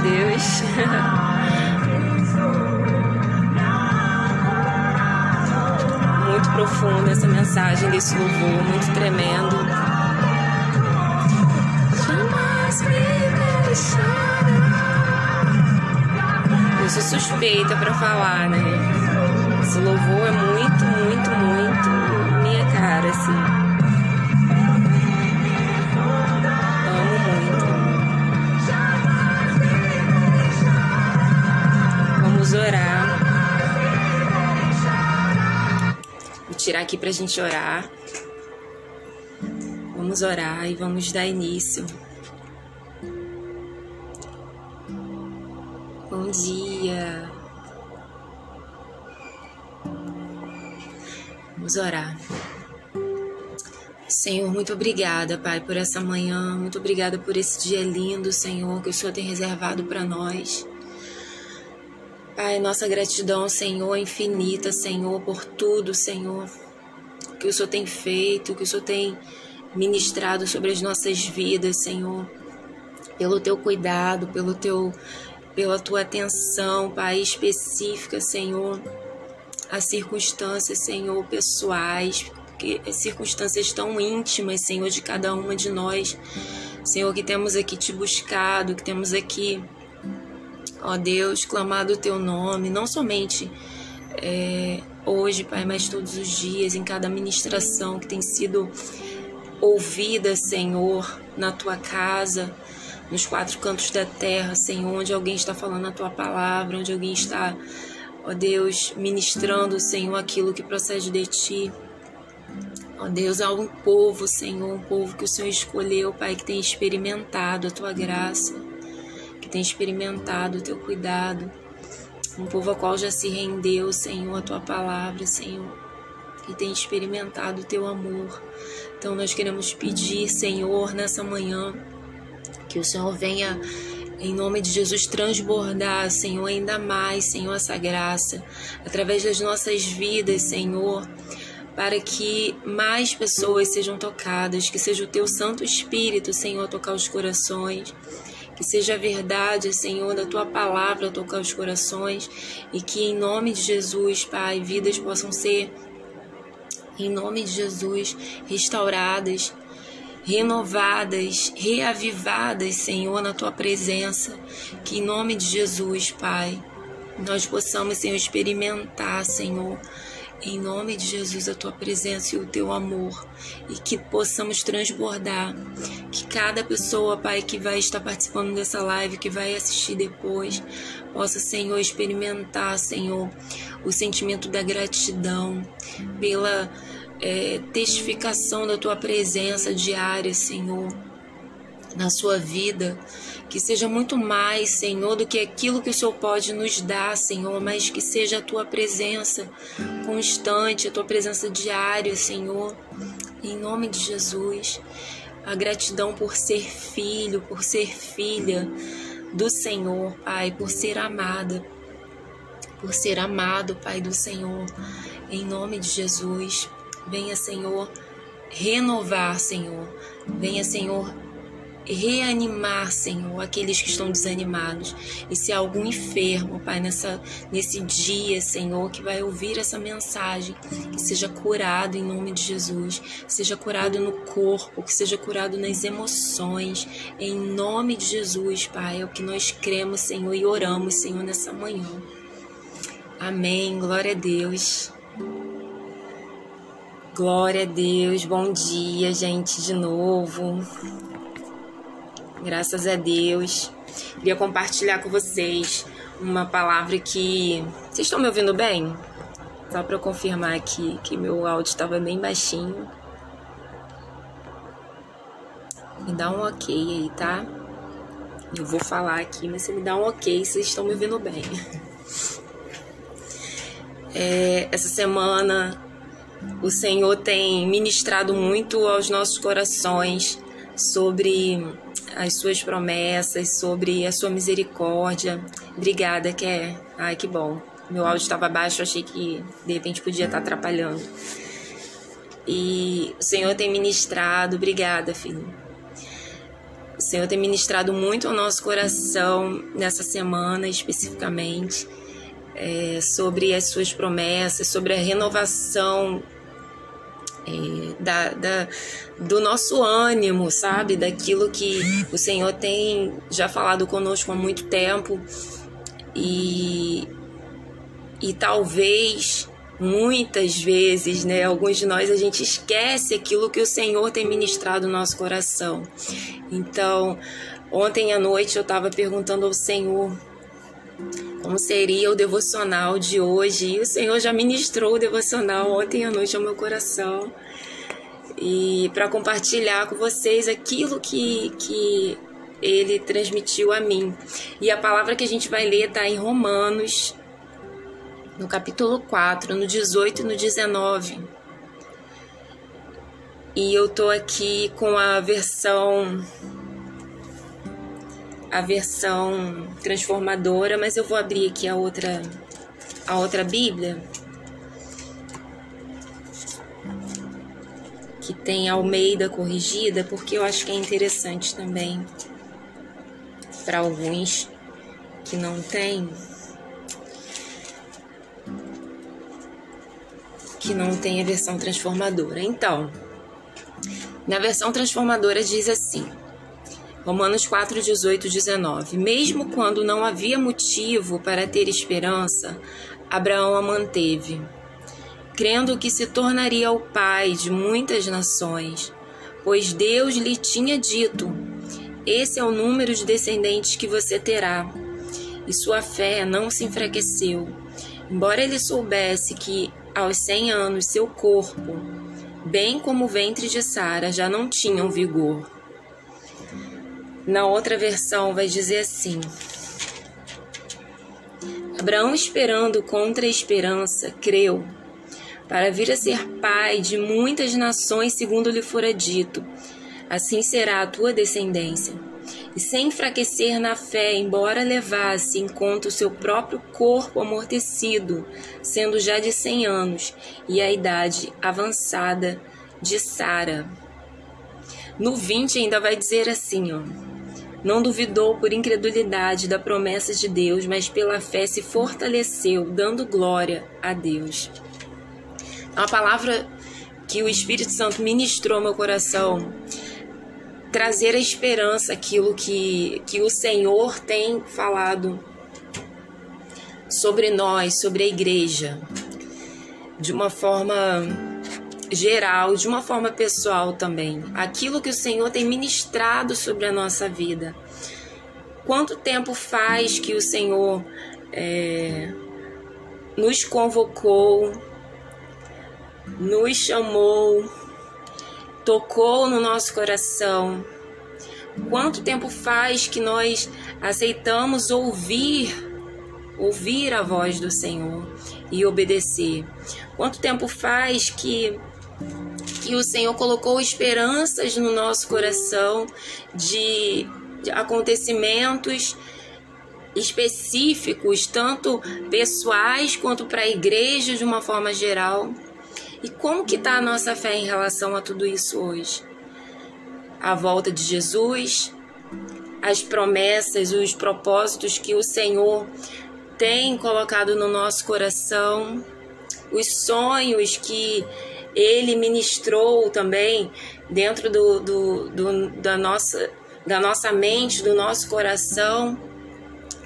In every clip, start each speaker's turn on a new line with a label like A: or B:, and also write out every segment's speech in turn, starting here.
A: Deus. muito profunda essa mensagem desse louvor, muito tremendo. Eu sou suspeita para falar, né? Esse louvor é muito, muito, muito minha cara, assim. Orar. Vou tirar aqui para a gente orar. Vamos orar e vamos dar início. Bom dia. Vamos orar. Senhor, muito obrigada, Pai, por essa manhã. Muito obrigada por esse dia lindo, Senhor, que o Senhor tem reservado para nós. Pai, nossa gratidão, Senhor, infinita, Senhor, por tudo, Senhor, que o Senhor tem feito, que o Senhor tem ministrado sobre as nossas vidas, Senhor, pelo teu cuidado, pelo teu pela tua atenção, Pai, específica, Senhor, a circunstâncias, Senhor, pessoais, que circunstâncias tão íntimas, Senhor, de cada uma de nós, Senhor, que temos aqui te buscado, que temos aqui ó Deus, clamado o teu nome, não somente é, hoje, Pai, mas todos os dias, em cada ministração que tem sido ouvida, Senhor, na tua casa, nos quatro cantos da terra, Senhor, onde alguém está falando a tua palavra, onde alguém está, ó Deus, ministrando, Senhor, aquilo que procede de ti. Ó Deus, há um povo, Senhor, um povo que o Senhor escolheu, Pai, que tem experimentado a tua graça que tem experimentado o teu cuidado, um povo ao qual já se rendeu, Senhor, a tua palavra, Senhor, que tem experimentado o teu amor. Então nós queremos pedir, Senhor, nessa manhã, que o Senhor venha em nome de Jesus, transbordar, Senhor, ainda mais, Senhor, essa graça, através das nossas vidas, Senhor, para que mais pessoas sejam tocadas, que seja o Teu Santo Espírito, Senhor, tocar os corações, que seja a verdade, Senhor, da tua palavra tocar os corações e que em nome de Jesus, Pai, vidas possam ser, em nome de Jesus, restauradas, renovadas, reavivadas, Senhor, na tua presença. Que em nome de Jesus, Pai, nós possamos, Senhor, experimentar, Senhor, em nome de Jesus, a tua presença e o teu amor, e que possamos transbordar. Que cada pessoa, Pai, que vai estar participando dessa live, que vai assistir depois, possa, Senhor, experimentar, Senhor, o sentimento da gratidão pela é, testificação da tua presença diária, Senhor, na sua vida que seja muito mais, Senhor, do que aquilo que o Senhor pode nos dar, Senhor, mas que seja a tua presença constante, a tua presença diária, Senhor. Em nome de Jesus, a gratidão por ser filho, por ser filha do Senhor, Pai, por ser amada, por ser amado, Pai do Senhor. Em nome de Jesus, venha, Senhor, renovar, Senhor. Venha, Senhor, reanimar, Senhor, aqueles que estão desanimados. E se há algum enfermo, Pai, nessa, nesse dia, Senhor, que vai ouvir essa mensagem, que seja curado em nome de Jesus, seja curado no corpo, que seja curado nas emoções, em nome de Jesus, Pai, é o que nós cremos, Senhor, e oramos, Senhor, nessa manhã. Amém. Glória a Deus. Glória a Deus. Bom dia, gente, de novo. Graças a Deus. Queria compartilhar com vocês uma palavra que. Vocês estão me ouvindo bem? Só para confirmar aqui que meu áudio estava bem baixinho. Me dá um ok aí, tá? Eu vou falar aqui, mas você me dá um ok se vocês estão me ouvindo bem. É, essa semana o Senhor tem ministrado muito aos nossos corações sobre as suas promessas, sobre a sua misericórdia. Obrigada, que é. Ai, que bom. Meu áudio estava baixo, achei que de repente podia estar atrapalhando. E o Senhor tem ministrado, obrigada, filho. Senhor tem ministrado muito ao nosso coração nessa semana especificamente, é, sobre as suas promessas, sobre a renovação é, da, da, do nosso ânimo, sabe? Daquilo que o Senhor tem já falado conosco há muito tempo e, e talvez muitas vezes, né? Alguns de nós a gente esquece aquilo que o Senhor tem ministrado no nosso coração. Então, ontem à noite eu estava perguntando ao Senhor como seria o devocional de hoje. E o Senhor já ministrou o devocional ontem à noite ao meu coração. E para compartilhar com vocês aquilo que, que ele transmitiu a mim. E a palavra que a gente vai ler está em Romanos, no capítulo 4, no 18 e no 19. E eu tô aqui com a versão a versão transformadora, mas eu vou abrir aqui a outra a outra Bíblia que tem Almeida corrigida, porque eu acho que é interessante também para alguns que não tem que não tem a versão transformadora. Então, na versão transformadora diz assim: Romanos 4, 18, 19. Mesmo quando não havia motivo para ter esperança, Abraão a manteve, crendo que se tornaria o pai de muitas nações, pois Deus lhe tinha dito: Esse é o número de descendentes que você terá. E sua fé não se enfraqueceu, embora ele soubesse que aos cem anos seu corpo, bem como o ventre de Sara, já não tinham vigor. Na outra versão vai dizer assim: Abraão, esperando contra a esperança, creu, para vir a ser pai de muitas nações, segundo lhe fora dito: Assim será a tua descendência. E sem enfraquecer na fé, embora levasse em conta o seu próprio corpo amortecido, sendo já de cem anos, e a idade avançada de Sara. No 20 ainda vai dizer assim, ó. Não duvidou por incredulidade da promessa de Deus, mas pela fé se fortaleceu, dando glória a Deus. É uma palavra que o Espírito Santo ministrou ao meu coração, trazer a esperança, aquilo que, que o Senhor tem falado sobre nós, sobre a igreja, de uma forma geral, de uma forma pessoal também. Aquilo que o Senhor tem ministrado sobre a nossa vida. Quanto tempo faz que o Senhor é, nos convocou, nos chamou, tocou no nosso coração? Quanto tempo faz que nós aceitamos ouvir, ouvir a voz do Senhor e obedecer? Quanto tempo faz que que o Senhor colocou esperanças no nosso coração de, de acontecimentos específicos, tanto pessoais quanto para a igreja de uma forma geral. E como que está a nossa fé em relação a tudo isso hoje? A volta de Jesus, as promessas, os propósitos que o Senhor tem colocado no nosso coração, os sonhos que ele ministrou também dentro do, do, do, da, nossa, da nossa mente, do nosso coração,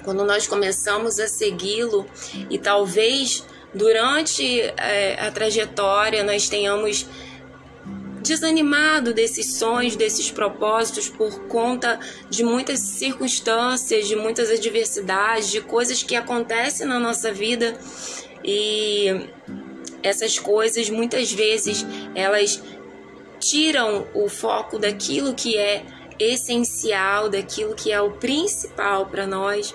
A: quando nós começamos a segui-lo e talvez durante é, a trajetória nós tenhamos desanimado desses sonhos, desses propósitos por conta de muitas circunstâncias, de muitas adversidades, de coisas que acontecem na nossa vida. E essas coisas muitas vezes elas tiram o foco daquilo que é essencial, daquilo que é o principal para nós.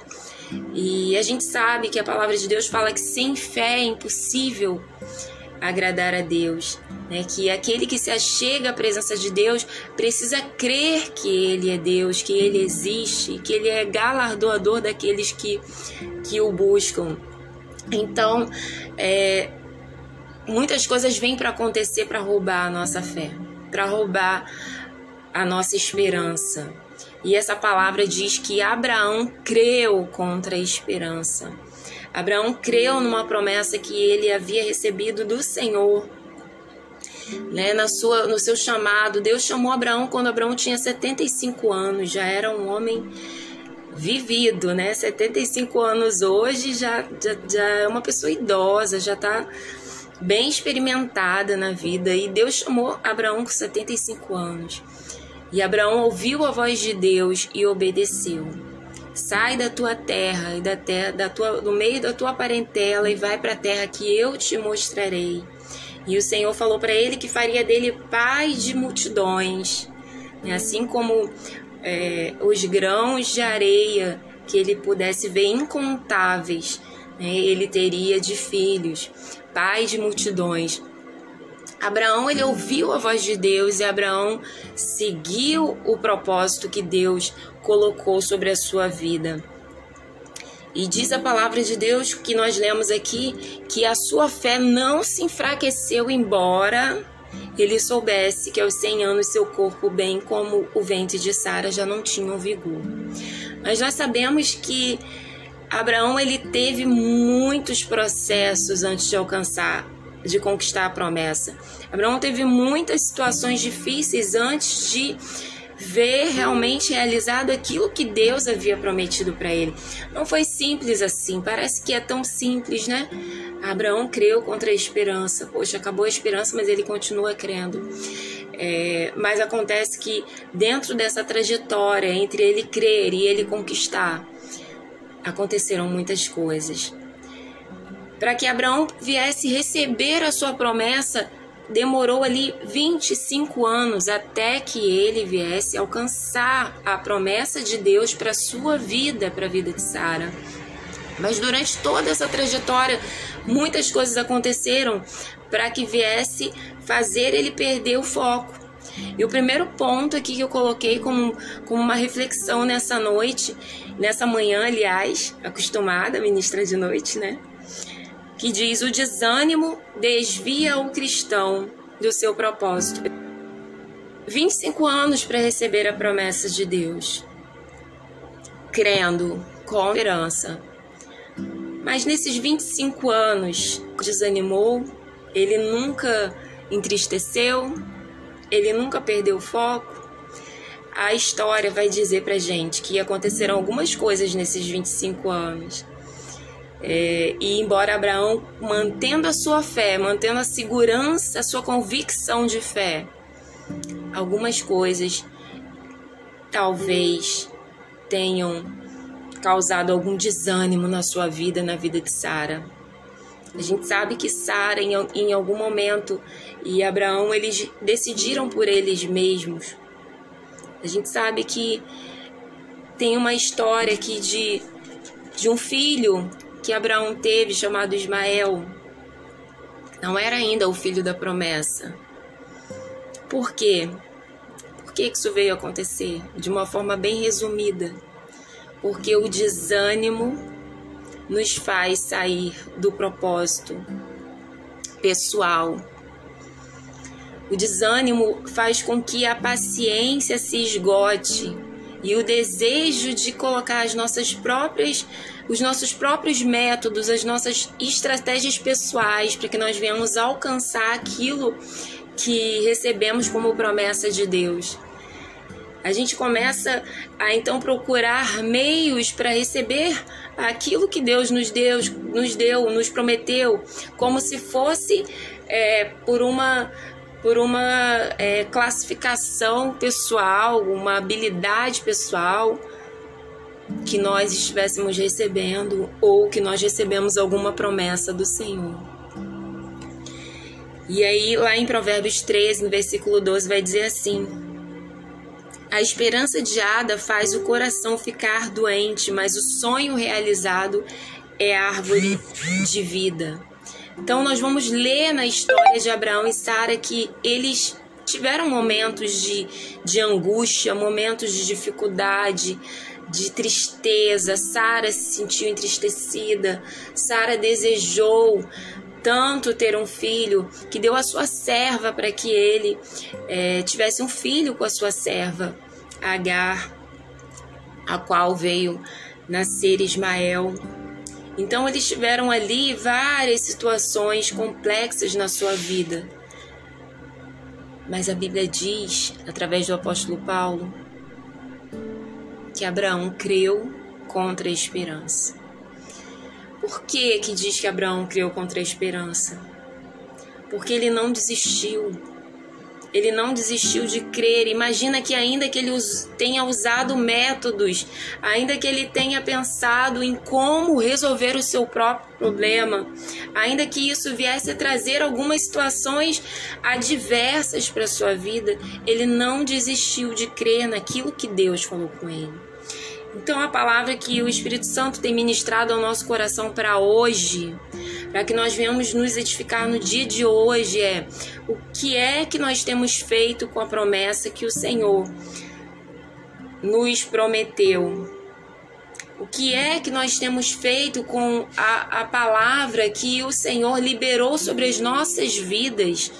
A: E a gente sabe que a palavra de Deus fala que sem fé é impossível agradar a Deus, né? Que aquele que se achega à presença de Deus precisa crer que ele é Deus, que ele existe, que ele é galardoador daqueles que que o buscam. Então, é, muitas coisas vêm para acontecer para roubar a nossa fé, para roubar a nossa esperança. E essa palavra diz que Abraão creu contra a esperança. Abraão creu numa promessa que ele havia recebido do Senhor. Né, na sua, no seu chamado, Deus chamou Abraão quando Abraão tinha 75 anos, já era um homem vivido, né? 75 anos hoje já, já, já é uma pessoa idosa, já está bem experimentada na vida. E Deus chamou Abraão com 75 anos. E Abraão ouviu a voz de Deus e obedeceu. Sai da tua terra e da terra, da tua, do meio da tua parentela e vai para a terra que eu te mostrarei. E o Senhor falou para ele que faria dele pai de multidões, assim como é, os grãos de areia que ele pudesse ver incontáveis, né, ele teria de filhos, pai de multidões. Abraão ele ouviu a voz de Deus e Abraão seguiu o propósito que Deus colocou sobre a sua vida. E diz a palavra de Deus que nós lemos aqui que a sua fé não se enfraqueceu embora ele soubesse que aos 100 anos seu corpo, bem como o ventre de Sara, já não tinham vigor. Mas nós sabemos que Abraão ele teve muitos processos antes de alcançar, de conquistar a promessa. Abraão teve muitas situações difíceis antes de ver realmente realizado aquilo que Deus havia prometido para ele. Não foi simples assim, parece que é tão simples, né? Abraão creu contra a esperança. Poxa, acabou a esperança, mas ele continua crendo. É, mas acontece que dentro dessa trajetória entre ele crer e ele conquistar, aconteceram muitas coisas. Para que Abraão viesse receber a sua promessa, demorou ali 25 anos até que ele viesse alcançar a promessa de Deus para sua vida, para a vida de Sara. Mas durante toda essa trajetória, muitas coisas aconteceram para que viesse fazer ele perder o foco. E o primeiro ponto aqui que eu coloquei como, como uma reflexão nessa noite, nessa manhã, aliás, acostumada, ministra de noite, né? que diz: o desânimo desvia o cristão do seu propósito. 25 anos para receber a promessa de Deus, crendo com esperança. Mas nesses 25 anos, desanimou, ele nunca entristeceu, ele nunca perdeu o foco. A história vai dizer pra gente que aconteceram algumas coisas nesses 25 anos é, e embora Abraão, mantendo a sua fé, mantendo a segurança, a sua convicção de fé, algumas coisas talvez tenham causado algum desânimo na sua vida, na vida de Sara. A gente sabe que Sara, em, em algum momento, e Abraão, eles decidiram por eles mesmos. A gente sabe que tem uma história aqui de, de um filho que Abraão teve, chamado Ismael, não era ainda o filho da promessa. Por quê? Por que isso veio acontecer? De uma forma bem resumida. Porque o desânimo nos faz sair do propósito pessoal. O desânimo faz com que a paciência se esgote e o desejo de colocar as nossas próprias os nossos próprios métodos, as nossas estratégias pessoais para que nós venhamos alcançar aquilo que recebemos como promessa de Deus. A gente começa a então procurar meios para receber aquilo que Deus nos deu, nos deu, nos prometeu, como se fosse é, por uma por uma é, classificação pessoal, uma habilidade pessoal que nós estivéssemos recebendo ou que nós recebemos alguma promessa do Senhor. E aí, lá em Provérbios 13, no versículo 12, vai dizer assim: A esperança adiada faz o coração ficar doente, mas o sonho realizado é árvore de vida. Então, nós vamos ler na história de Abraão e Sara que eles tiveram momentos de, de angústia, momentos de dificuldade, de tristeza. Sara se sentiu entristecida. Sara desejou tanto ter um filho que deu a sua serva para que ele é, tivesse um filho com a sua serva, Agar. a qual veio nascer Ismael. Então eles tiveram ali várias situações complexas na sua vida. Mas a Bíblia diz, através do apóstolo Paulo, que Abraão creu contra a esperança. Por que que diz que Abraão creu contra a esperança? Porque ele não desistiu ele não desistiu de crer. Imagina que, ainda que ele tenha usado métodos, ainda que ele tenha pensado em como resolver o seu próprio problema, ainda que isso viesse a trazer algumas situações adversas para sua vida, ele não desistiu de crer naquilo que Deus falou com ele. Então, a palavra que o Espírito Santo tem ministrado ao nosso coração para hoje para que nós venhamos nos edificar no dia de hoje é o que é que nós temos feito com a promessa que o Senhor nos prometeu. O que é que nós temos feito com a, a palavra que o Senhor liberou sobre as nossas vidas?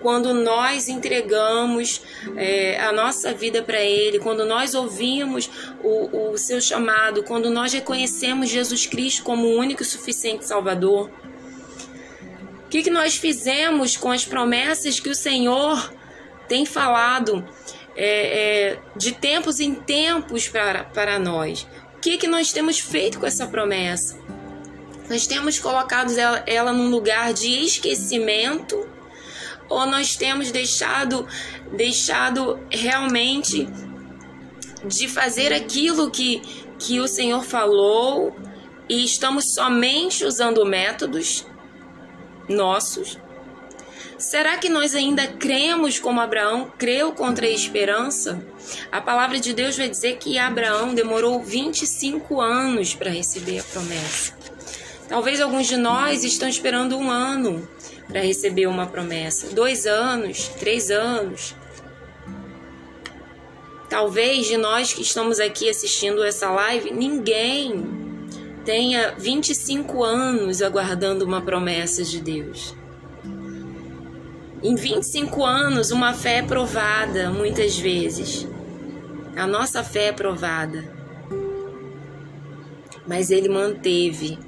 A: Quando nós entregamos é, a nossa vida para Ele, quando nós ouvimos o, o seu chamado, quando nós reconhecemos Jesus Cristo como o único e suficiente Salvador. O que, que nós fizemos com as promessas que o Senhor tem falado é, é, de tempos em tempos para, para nós? O que, que nós temos feito com essa promessa? Nós temos colocado ela, ela num lugar de esquecimento ou nós temos deixado deixado realmente de fazer aquilo que, que o Senhor falou e estamos somente usando métodos nossos? Será que nós ainda cremos como Abraão creu contra a esperança? A palavra de Deus vai dizer que Abraão demorou 25 anos para receber a promessa. Talvez alguns de nós estão esperando um ano para receber uma promessa. Dois anos, três anos. Talvez de nós que estamos aqui assistindo essa live, ninguém tenha 25 anos aguardando uma promessa de Deus. Em 25 anos, uma fé é provada muitas vezes. A nossa fé é provada. Mas ele manteve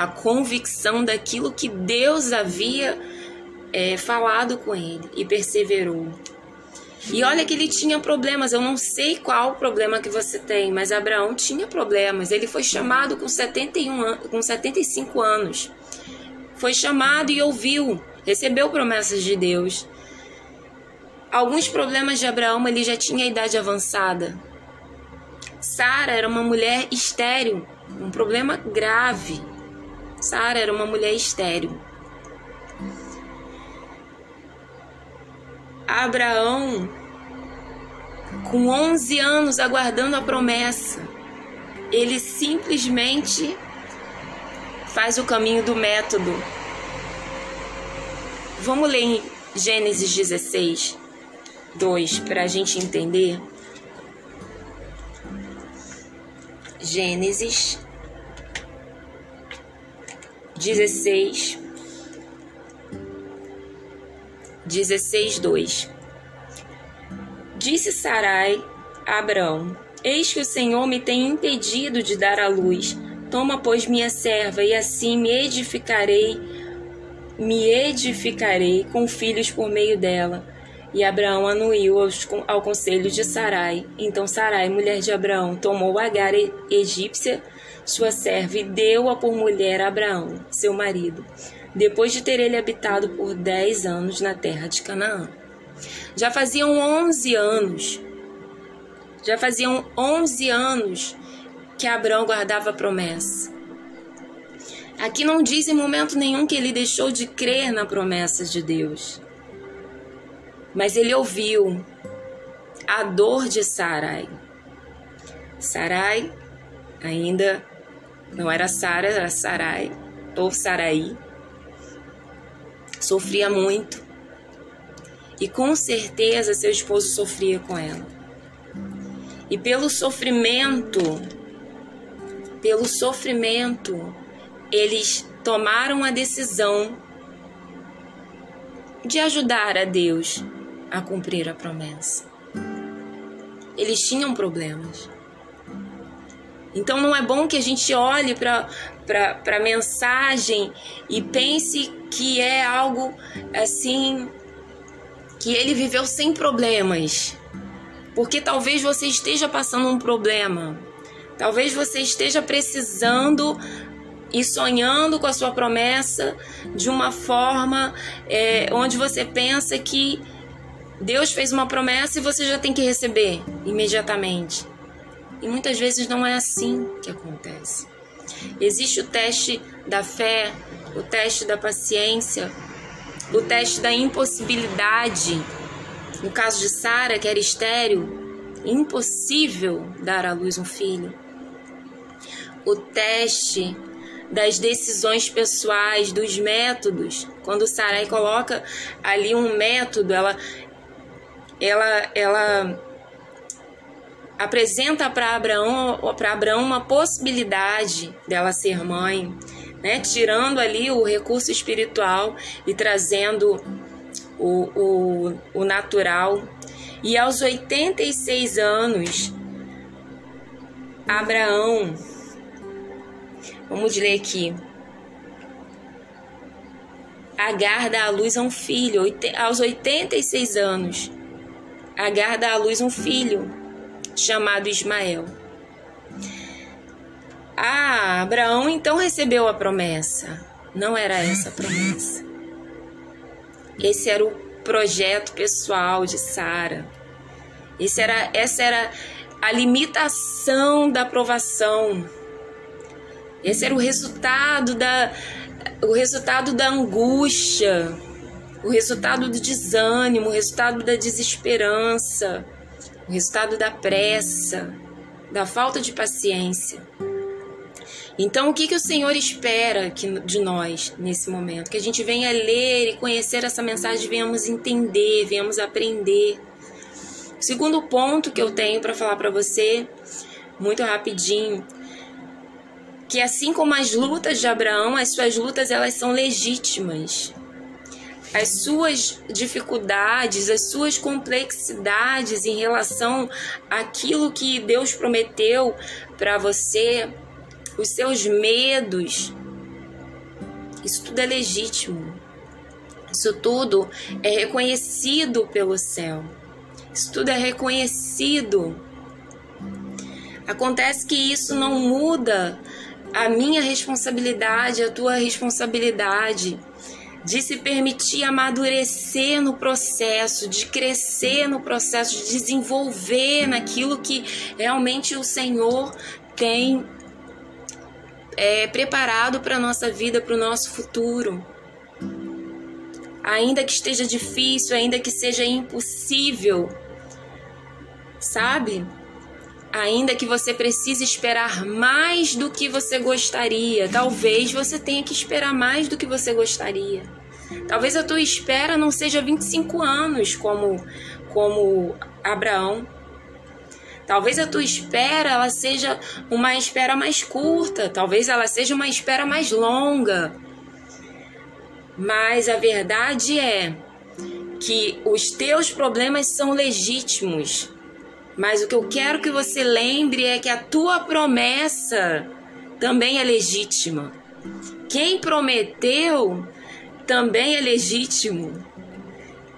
A: a convicção daquilo que Deus havia é, falado com ele e perseverou. E olha que ele tinha problemas, eu não sei qual o problema que você tem, mas Abraão tinha problemas. Ele foi chamado com 71 an com 75 anos. Foi chamado e ouviu, recebeu promessas de Deus. Alguns problemas de Abraão, ele já tinha idade avançada. Sara era uma mulher estéril, um problema grave. Sara era uma mulher estéril. Abraão, com 11 anos aguardando a promessa, ele simplesmente faz o caminho do método. Vamos ler em Gênesis 16, 2, para a gente entender. Gênesis 16, 16, 2. Disse Sarai a Abraão: Eis que o Senhor me tem impedido de dar à luz. Toma, pois, minha serva, e assim me edificarei, me edificarei com filhos por meio dela. E Abraão anuiu ao conselho de Sarai. Então Sarai, mulher de Abraão, tomou Agar egípcia sua serva, e deu-a por mulher a Abraão, seu marido, depois de ter ele habitado por dez anos na terra de Canaã. Já faziam onze anos, já faziam onze anos que Abraão guardava a promessa. Aqui não diz em momento nenhum que ele deixou de crer na promessa de Deus. Mas ele ouviu a dor de Sarai. Sarai ainda não era Sara, era Sarai, ou Saraí. Sofria muito. E com certeza seu esposo sofria com ela. E pelo sofrimento, pelo sofrimento, eles tomaram a decisão de ajudar a Deus a cumprir a promessa. Eles tinham problemas. Então não é bom que a gente olhe para a mensagem e pense que é algo assim que ele viveu sem problemas. Porque talvez você esteja passando um problema. Talvez você esteja precisando e sonhando com a sua promessa de uma forma é, onde você pensa que Deus fez uma promessa e você já tem que receber imediatamente. E muitas vezes não é assim que acontece. Existe o teste da fé, o teste da paciência, o teste da impossibilidade. No caso de Sara, que era estéril, impossível dar à luz um filho. O teste das decisões pessoais, dos métodos. Quando Sarai coloca ali um método, ela ela ela apresenta para Abraão Abraão uma possibilidade dela ser mãe, né? Tirando ali o recurso espiritual e trazendo o, o, o natural. E aos 86 anos, Abraão, vamos ler aqui, Agar dá à luz a um filho, aos 86 anos. Agar dá à luz um filho, chamado Ismael. Ah, Abraão então recebeu a promessa. Não era essa a promessa. Esse era o projeto pessoal de Sara. Esse era, essa era a limitação da aprovação. Esse era o resultado da, o resultado da angústia, o resultado do desânimo, o resultado da desesperança o resultado da pressa, da falta de paciência. Então, o que, que o Senhor espera de nós nesse momento? Que a gente venha ler e conhecer essa mensagem, venhamos entender, venhamos aprender. O segundo ponto que eu tenho para falar para você, muito rapidinho, que assim como as lutas de Abraão, as suas lutas elas são legítimas as suas dificuldades, as suas complexidades em relação àquilo que Deus prometeu para você, os seus medos. Isso tudo é legítimo. Isso tudo é reconhecido pelo céu. Isso tudo é reconhecido. Acontece que isso não muda a minha responsabilidade, a tua responsabilidade de se permitir amadurecer no processo, de crescer no processo, de desenvolver naquilo que realmente o Senhor tem é, preparado para a nossa vida, para o nosso futuro. Ainda que esteja difícil, ainda que seja impossível, sabe? Ainda que você precise esperar mais do que você gostaria, talvez você tenha que esperar mais do que você gostaria. Talvez a tua espera não seja 25 anos como como Abraão. Talvez a tua espera ela seja uma espera mais curta, talvez ela seja uma espera mais longa. Mas a verdade é que os teus problemas são legítimos. Mas o que eu quero que você lembre é que a tua promessa também é legítima. Quem prometeu também é legítimo.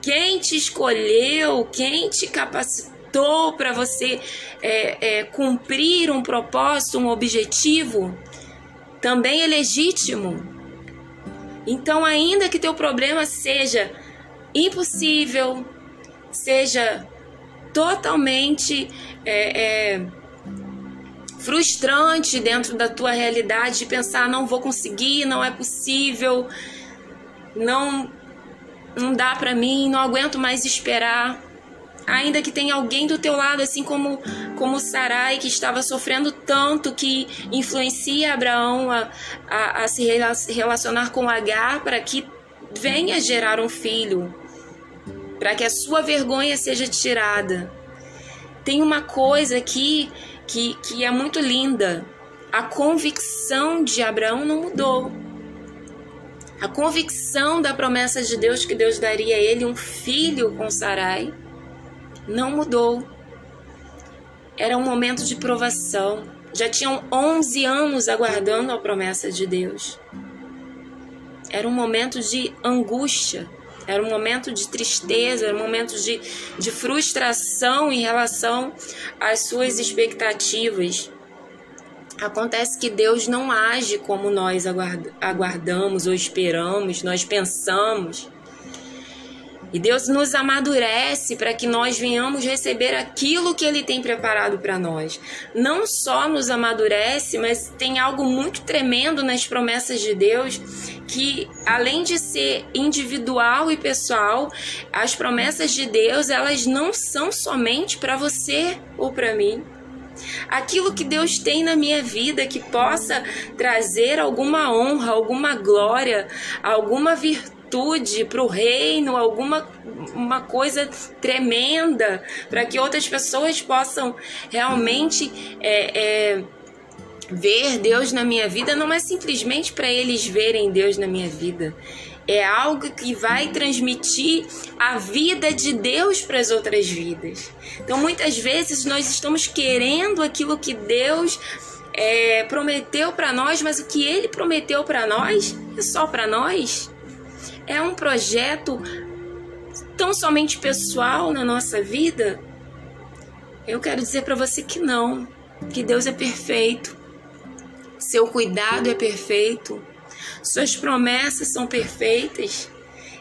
A: Quem te escolheu, quem te capacitou para você é, é, cumprir um propósito, um objetivo, também é legítimo. Então, ainda que teu problema seja impossível, seja totalmente é, é, frustrante dentro da tua realidade de pensar não vou conseguir, não é possível, não não dá para mim, não aguento mais esperar. Ainda que tenha alguém do teu lado, assim como como Sarai, que estava sofrendo tanto, que influencia Abraão a, a, a se relacionar com Agar para que venha gerar um filho para que a sua vergonha seja tirada. Tem uma coisa aqui que, que é muito linda. A convicção de Abraão não mudou. A convicção da promessa de Deus que Deus daria a ele um filho com Sarai não mudou. Era um momento de provação, já tinham 11 anos aguardando a promessa de Deus. Era um momento de angústia, era um momento de tristeza, era um momento de, de frustração em relação às suas expectativas. Acontece que Deus não age como nós aguardamos ou esperamos, nós pensamos. E Deus nos amadurece para que nós venhamos receber aquilo que Ele tem preparado para nós. Não só nos amadurece, mas tem algo muito tremendo nas promessas de Deus que, além de ser individual e pessoal, as promessas de Deus elas não são somente para você ou para mim. Aquilo que Deus tem na minha vida que possa trazer alguma honra, alguma glória, alguma virtude para o reino, alguma uma coisa tremenda, para que outras pessoas possam realmente é, é, ver Deus na minha vida, não é simplesmente para eles verem Deus na minha vida. É algo que vai transmitir a vida de Deus para as outras vidas. Então, muitas vezes, nós estamos querendo aquilo que Deus é, prometeu para nós, mas o que Ele prometeu para nós é só para nós é um projeto tão somente pessoal na nossa vida? Eu quero dizer para você que não, que Deus é perfeito, seu cuidado é perfeito, suas promessas são perfeitas.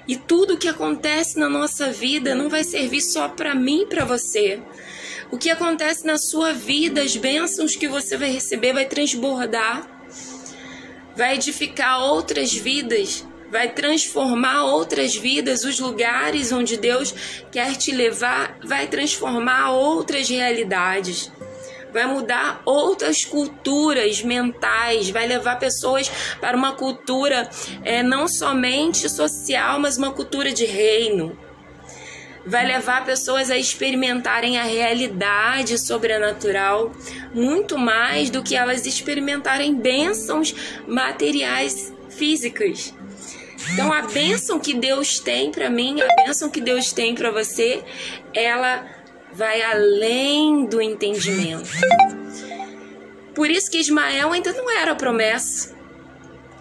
A: E tudo que acontece na nossa vida não vai servir só para mim e para você. O que acontece na sua vida, as bênçãos que você vai receber, vai transbordar, vai edificar outras vidas vai transformar outras vidas, os lugares onde Deus quer te levar, vai transformar outras realidades. Vai mudar outras culturas mentais, vai levar pessoas para uma cultura é, não somente social, mas uma cultura de reino vai levar pessoas a experimentarem a realidade sobrenatural muito mais do que elas experimentarem bênçãos materiais físicas. Então a bênção que Deus tem para mim, a bênção que Deus tem para você, ela vai além do entendimento. Por isso que Ismael ainda não era promessa.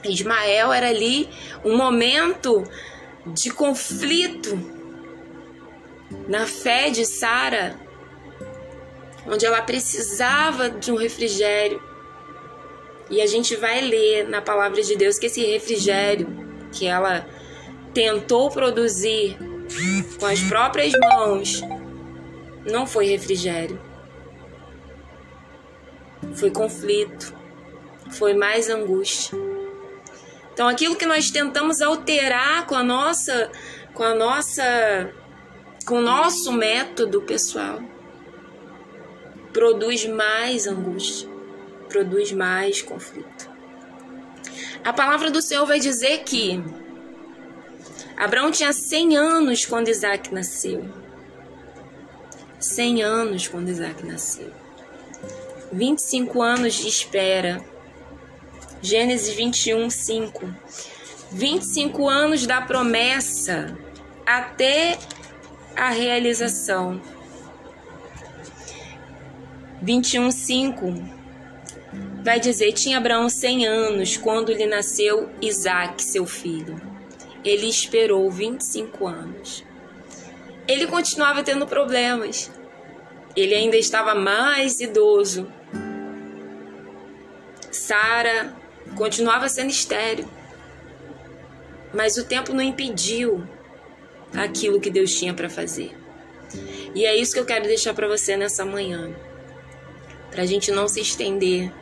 A: Ismael era ali um momento de conflito na fé de Sara, onde ela precisava de um refrigério. E a gente vai ler na palavra de Deus que esse refrigério que ela tentou produzir com as próprias mãos não foi refrigério. Foi conflito, foi mais angústia. Então aquilo que nós tentamos alterar com a nossa com a nossa com o nosso método pessoal produz mais angústia, produz mais conflito. A palavra do Senhor vai dizer que Abraão tinha 100 anos quando Isaac nasceu. 100 anos quando Isaac nasceu. 25 anos de espera. Gênesis 21, 5. 25 anos da promessa até a realização. 21, 5 vai dizer: Tinha Abraão cem anos quando lhe nasceu Isaac, seu filho. Ele esperou 25 anos. Ele continuava tendo problemas. Ele ainda estava mais idoso. Sara continuava sendo estéril. Mas o tempo não impediu aquilo que Deus tinha para fazer. E é isso que eu quero deixar para você nessa manhã. Para a gente não se estender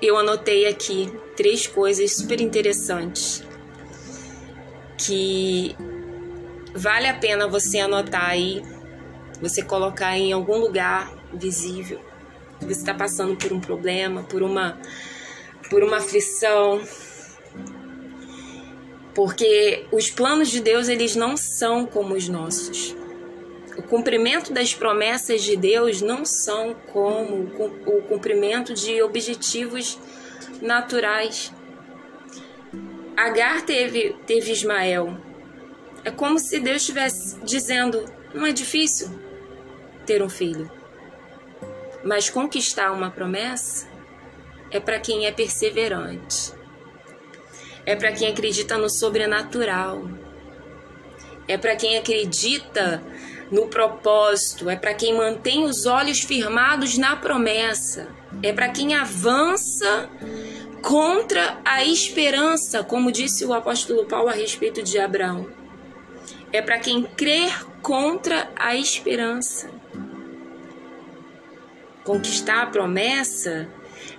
A: eu anotei aqui três coisas super interessantes que vale a pena você anotar aí, você colocar em algum lugar visível. Você está passando por um problema, por uma por uma aflição, porque os planos de Deus eles não são como os nossos. O cumprimento das promessas de Deus não são como o cumprimento de objetivos naturais. Agar teve, teve Ismael. É como se Deus estivesse dizendo: não é difícil ter um filho. Mas conquistar uma promessa é para quem é perseverante. É para quem acredita no sobrenatural. É para quem acredita no propósito, é para quem mantém os olhos firmados na promessa, é para quem avança contra a esperança, como disse o apóstolo Paulo a respeito de Abraão. É para quem crer contra a esperança. Conquistar a promessa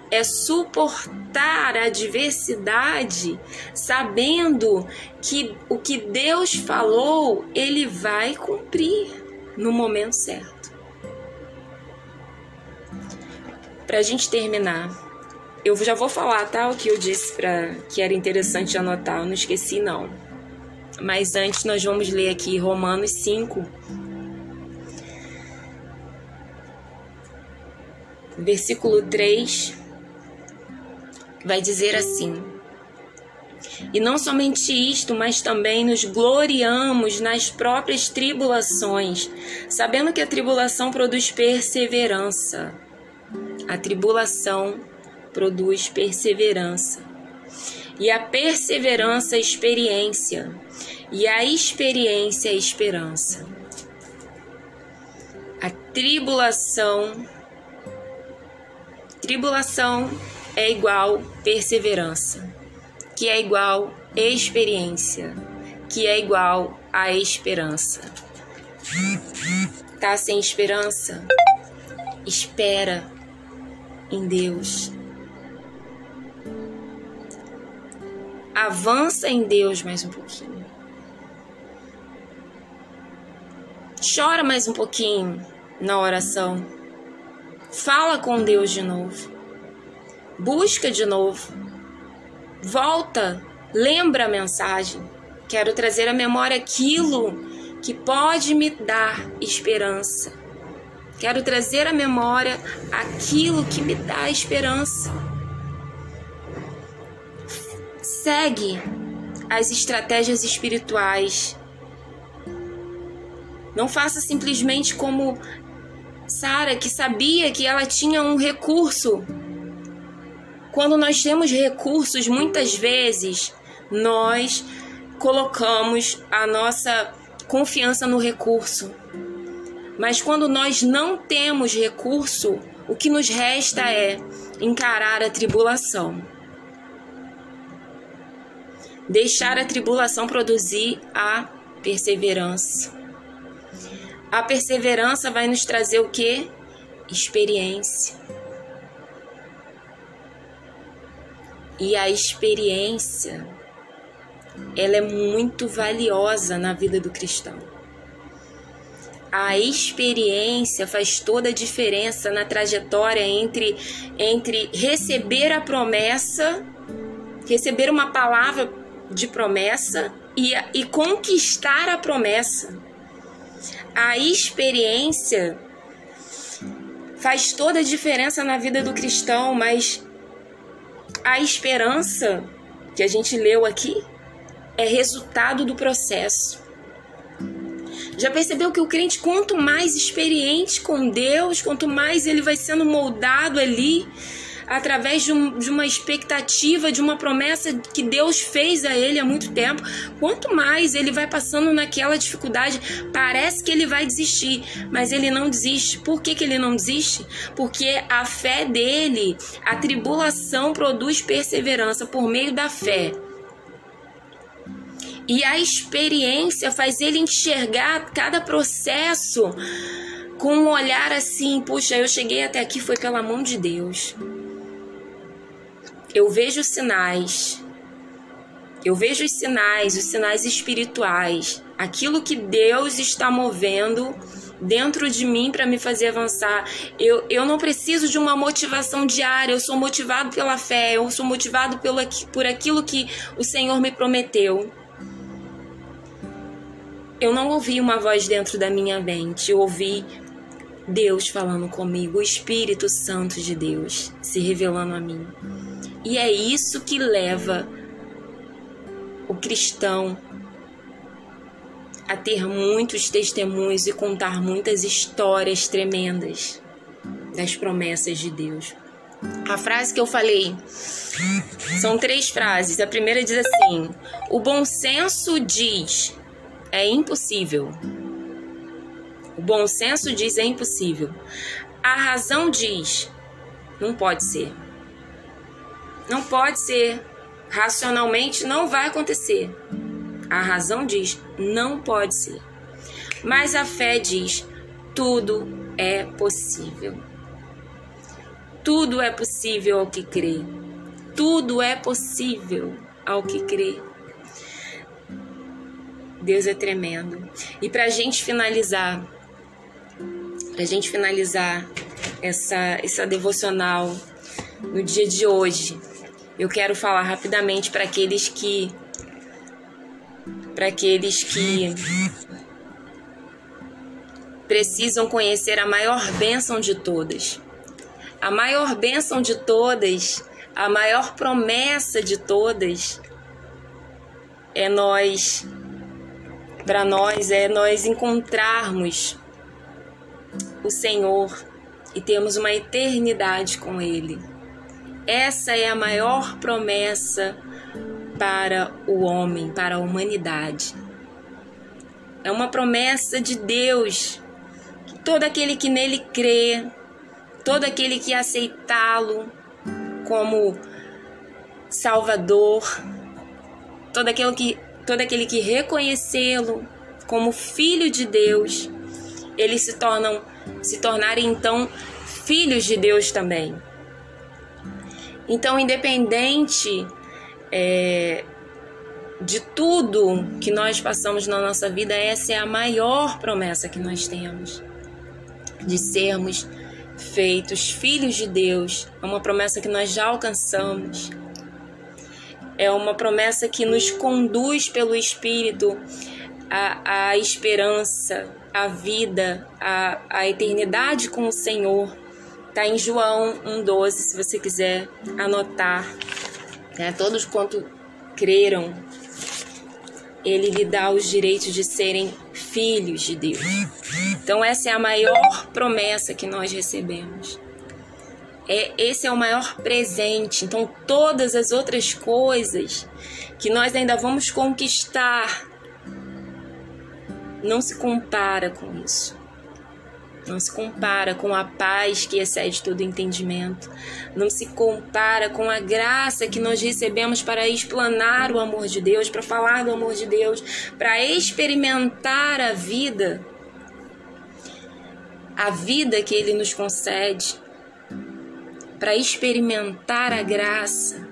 A: é suportar a adversidade, sabendo que o que Deus falou, ele vai cumprir no momento certo. Para a gente terminar, eu já vou falar, tá? O que eu disse para que era interessante anotar, eu não esqueci não. Mas antes nós vamos ler aqui Romanos 5, versículo 3 vai dizer assim: E não somente isto, mas também nos gloriamos nas próprias tribulações, sabendo que a tribulação produz perseverança. A tribulação produz perseverança. E a perseverança, experiência. E a experiência, esperança. A tribulação, tribulação é igual perseverança, que é igual experiência, que é igual a esperança. Tá sem esperança? Espera em Deus. Avança em Deus mais um pouquinho. Chora mais um pouquinho na oração. Fala com Deus de novo. Busca de novo. Volta, lembra a mensagem. Quero trazer à memória aquilo que pode me dar esperança. Quero trazer à memória aquilo que me dá esperança. Segue as estratégias espirituais. Não faça simplesmente como Sara, que sabia que ela tinha um recurso quando nós temos recursos, muitas vezes nós colocamos a nossa confiança no recurso. Mas quando nós não temos recurso, o que nos resta é encarar a tribulação. Deixar a tribulação produzir a perseverança. A perseverança vai nos trazer o que? Experiência. E a experiência, ela é muito valiosa na vida do cristão. A experiência faz toda a diferença na trajetória entre, entre receber a promessa, receber uma palavra de promessa e, e conquistar a promessa. A experiência faz toda a diferença na vida do cristão, mas a esperança que a gente leu aqui é resultado do processo. Já percebeu que o crente, quanto mais experiente com Deus, quanto mais ele vai sendo moldado ali, através de, um, de, uma expectativa, de uma promessa que Deus fez a ele há muito tempo, quanto mais ele vai passando naquela dificuldade, parece que ele vai desistir, mas ele não desiste. Por que, que ele não desiste? Porque a fé dele, a tribulação produz perseverança por meio da fé. E a experiência faz ele enxergar cada processo com um olhar assim: puxa, eu cheguei até aqui foi pela mão de Deus. Eu vejo sinais. Eu vejo os sinais, os sinais espirituais, aquilo que Deus está movendo dentro de mim para me fazer avançar. Eu, eu não preciso de uma motivação diária, eu sou motivado pela fé, eu sou motivado pelo, por aquilo que o Senhor me prometeu. Eu não ouvi uma voz dentro da minha mente, eu ouvi Deus falando comigo, o Espírito Santo de Deus se revelando a mim. E é isso que leva o cristão a ter muitos testemunhos e contar muitas histórias tremendas. das promessas de Deus. A frase que eu falei são três frases. A primeira diz assim: O bom senso diz é impossível. O bom senso diz é impossível. A razão diz não pode ser. Não pode ser. Racionalmente não vai acontecer. A razão diz não pode ser. Mas a fé diz tudo é possível. Tudo é possível ao que crê. Tudo é possível ao que crê. Deus é tremendo. E para a gente finalizar, para a gente finalizar essa, essa devocional no dia de hoje, eu quero falar rapidamente para aqueles que para aqueles que precisam conhecer a maior bênção de todas. A maior bênção de todas, a maior promessa de todas é nós, para nós, é nós encontrarmos o Senhor e termos uma eternidade com Ele. Essa é a maior promessa para o homem, para a humanidade. É uma promessa de Deus todo aquele que nele crê, todo aquele que aceitá-lo como Salvador, todo aquele que, todo aquele que reconhecê-lo como Filho de Deus, eles se tornam se tornarem então filhos de Deus também. Então, independente é, de tudo que nós passamos na nossa vida, essa é a maior promessa que nós temos de sermos feitos filhos de Deus. É uma promessa que nós já alcançamos. É uma promessa que nos conduz pelo Espírito à, à esperança, à vida, à, à eternidade com o Senhor. Está em João 1,12, se você quiser anotar. É, todos quanto creram, ele lhe dá os direitos de serem filhos de Deus. Então, essa é a maior promessa que nós recebemos. É, esse é o maior presente. Então, todas as outras coisas que nós ainda vamos conquistar não se compara com isso. Não se compara com a paz que excede todo entendimento. Não se compara com a graça que nós recebemos para explanar o amor de Deus, para falar do amor de Deus, para experimentar a vida. A vida que Ele nos concede. Para experimentar a graça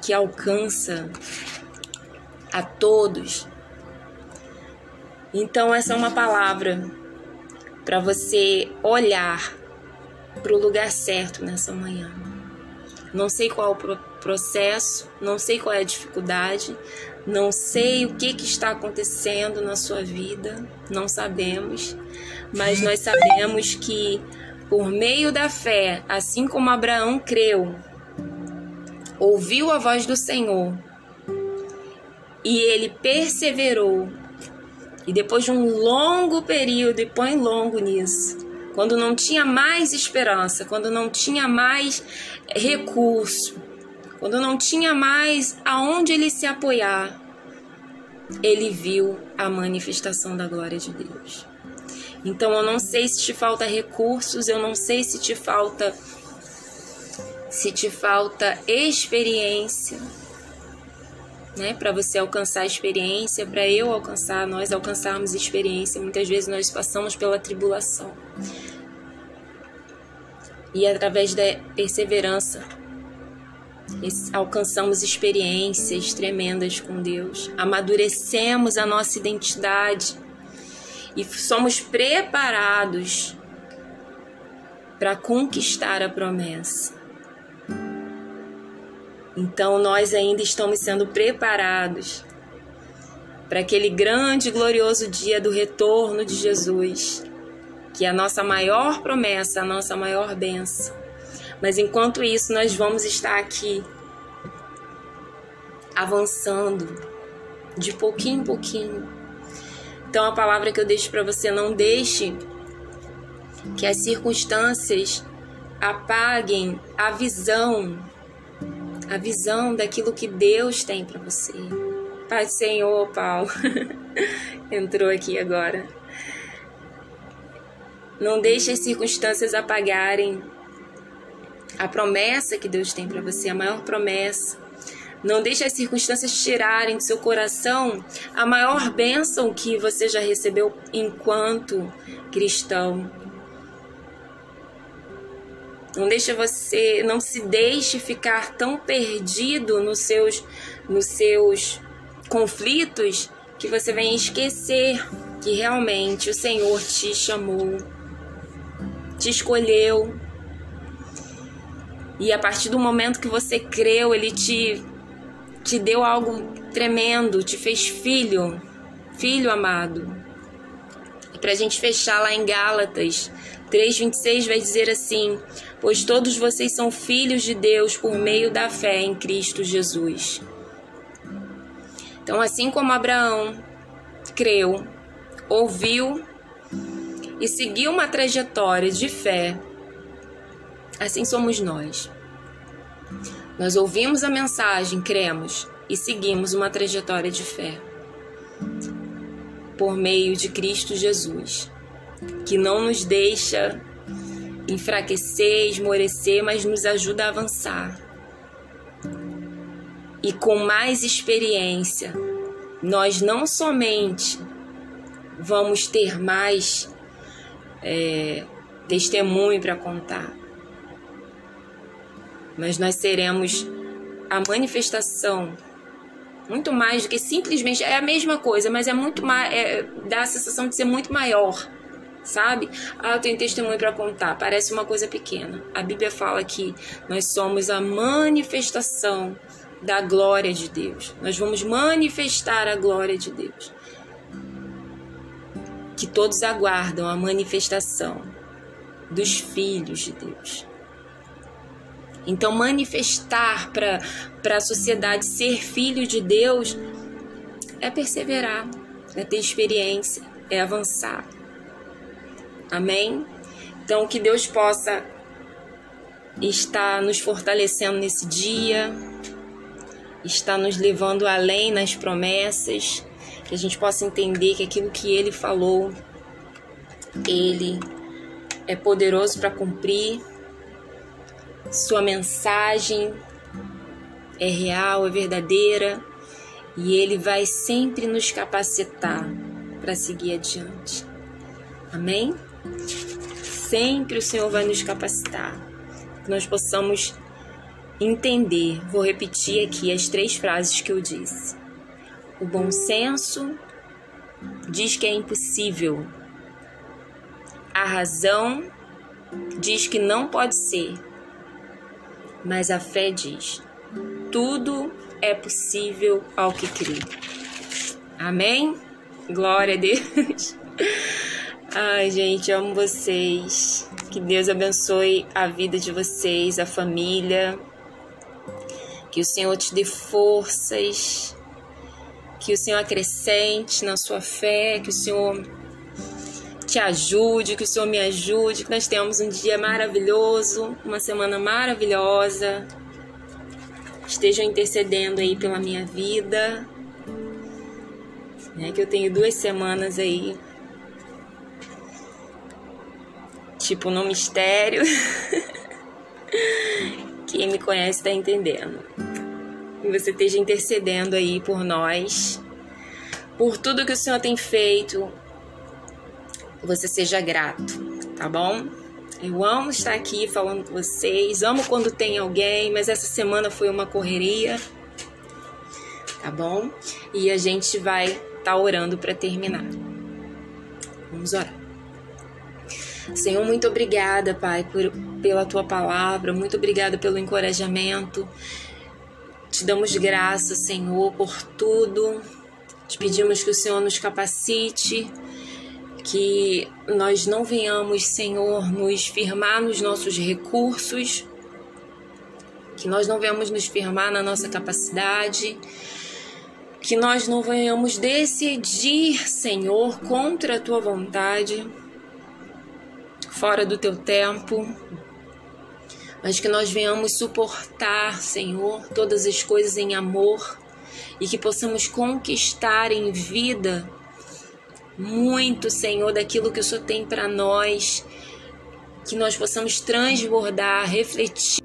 A: que alcança a todos. Então, essa é uma palavra para você olhar para o lugar certo nessa manhã. Não sei qual o processo, não sei qual é a dificuldade, não sei o que, que está acontecendo na sua vida, não sabemos, mas nós sabemos que por meio da fé, assim como Abraão creu, ouviu a voz do Senhor e ele perseverou e depois de um longo período, e põe longo nisso, quando não tinha mais esperança, quando não tinha mais recurso, quando não tinha mais aonde ele se apoiar, ele viu a manifestação da glória de Deus. Então eu não sei se te falta recursos, eu não sei se te falta se te falta experiência, né, para você alcançar experiência, para eu alcançar, nós alcançarmos experiência. Muitas vezes nós passamos pela tribulação. E através da perseverança alcançamos experiências tremendas com Deus, amadurecemos a nossa identidade e somos preparados para conquistar a promessa. Então nós ainda estamos sendo preparados para aquele grande e glorioso dia do retorno de Jesus, que é a nossa maior promessa, a nossa maior benção. Mas enquanto isso, nós vamos estar aqui avançando de pouquinho em pouquinho. Então a palavra que eu deixo para você não deixe que as circunstâncias apaguem a visão, a visão daquilo que Deus tem para você. Pai Senhor, Paulo, entrou aqui agora. Não deixe as circunstâncias apagarem a promessa que Deus tem para você, a maior promessa. Não deixe as circunstâncias tirarem do seu coração a maior bênção que você já recebeu enquanto cristão. Não deixe você, não se deixe ficar tão perdido nos seus nos seus conflitos que você venha esquecer que realmente o Senhor te chamou, te escolheu. E a partir do momento que você creu, ele te te deu algo tremendo, te fez filho, filho amado. E para a gente fechar lá em Gálatas 3,26 vai dizer assim: Pois todos vocês são filhos de Deus por meio da fé em Cristo Jesus. Então, assim como Abraão creu, ouviu e seguiu uma trajetória de fé, assim somos nós. Nós ouvimos a mensagem, cremos e seguimos uma trajetória de fé por meio de Cristo Jesus, que não nos deixa enfraquecer, esmorecer, mas nos ajuda a avançar. E com mais experiência, nós não somente vamos ter mais é, testemunho para contar, mas nós seremos a manifestação muito mais do que simplesmente é a mesma coisa, mas é muito mais é, dá a sensação de ser muito maior, sabe? Ah, eu tenho testemunho para contar, parece uma coisa pequena. A Bíblia fala que nós somos a manifestação da glória de Deus. Nós vamos manifestar a glória de Deus. Que todos aguardam a manifestação dos filhos de Deus. Então, manifestar para a sociedade ser filho de Deus é perseverar, é ter experiência, é avançar. Amém? Então, que Deus possa estar nos fortalecendo nesse dia, estar nos levando além nas promessas, que a gente possa entender que aquilo que Ele falou, Ele é poderoso para cumprir sua mensagem é real, é verdadeira e ele vai sempre nos capacitar para seguir adiante. Amém? Sempre o Senhor vai nos capacitar, que nós possamos entender. Vou repetir aqui as três frases que eu disse. O bom senso diz que é impossível. A razão diz que não pode ser mas a fé diz: tudo é possível ao que crê. Amém? Glória a Deus. Ai, gente, amo vocês. Que Deus abençoe a vida de vocês, a família. Que o Senhor te dê forças. Que o Senhor acrescente na sua fé. Que o Senhor te ajude, que o Senhor me ajude, que nós tenhamos um dia maravilhoso, uma semana maravilhosa. Estejam intercedendo aí pela minha vida. Né, que eu tenho duas semanas aí. Tipo no mistério. Quem me conhece está entendendo. Que você esteja intercedendo aí por nós, por tudo que o Senhor tem feito, você seja grato, tá bom? Eu amo estar aqui falando com vocês, amo quando tem alguém, mas essa semana foi uma correria, tá bom? E a gente vai estar tá orando para terminar. Vamos orar. Senhor, muito obrigada, Pai, por, pela tua palavra, muito obrigada pelo encorajamento. Te damos graça, Senhor, por tudo. Te pedimos que o Senhor nos capacite que nós não venhamos, Senhor, nos firmar nos nossos recursos, que nós não venhamos nos firmar na nossa capacidade, que nós não venhamos decidir, Senhor, contra a tua vontade. Fora do teu tempo, mas que nós venhamos suportar, Senhor, todas as coisas em amor e que possamos conquistar em vida muito, Senhor, daquilo que o Senhor tem para nós, que nós possamos transbordar, refletir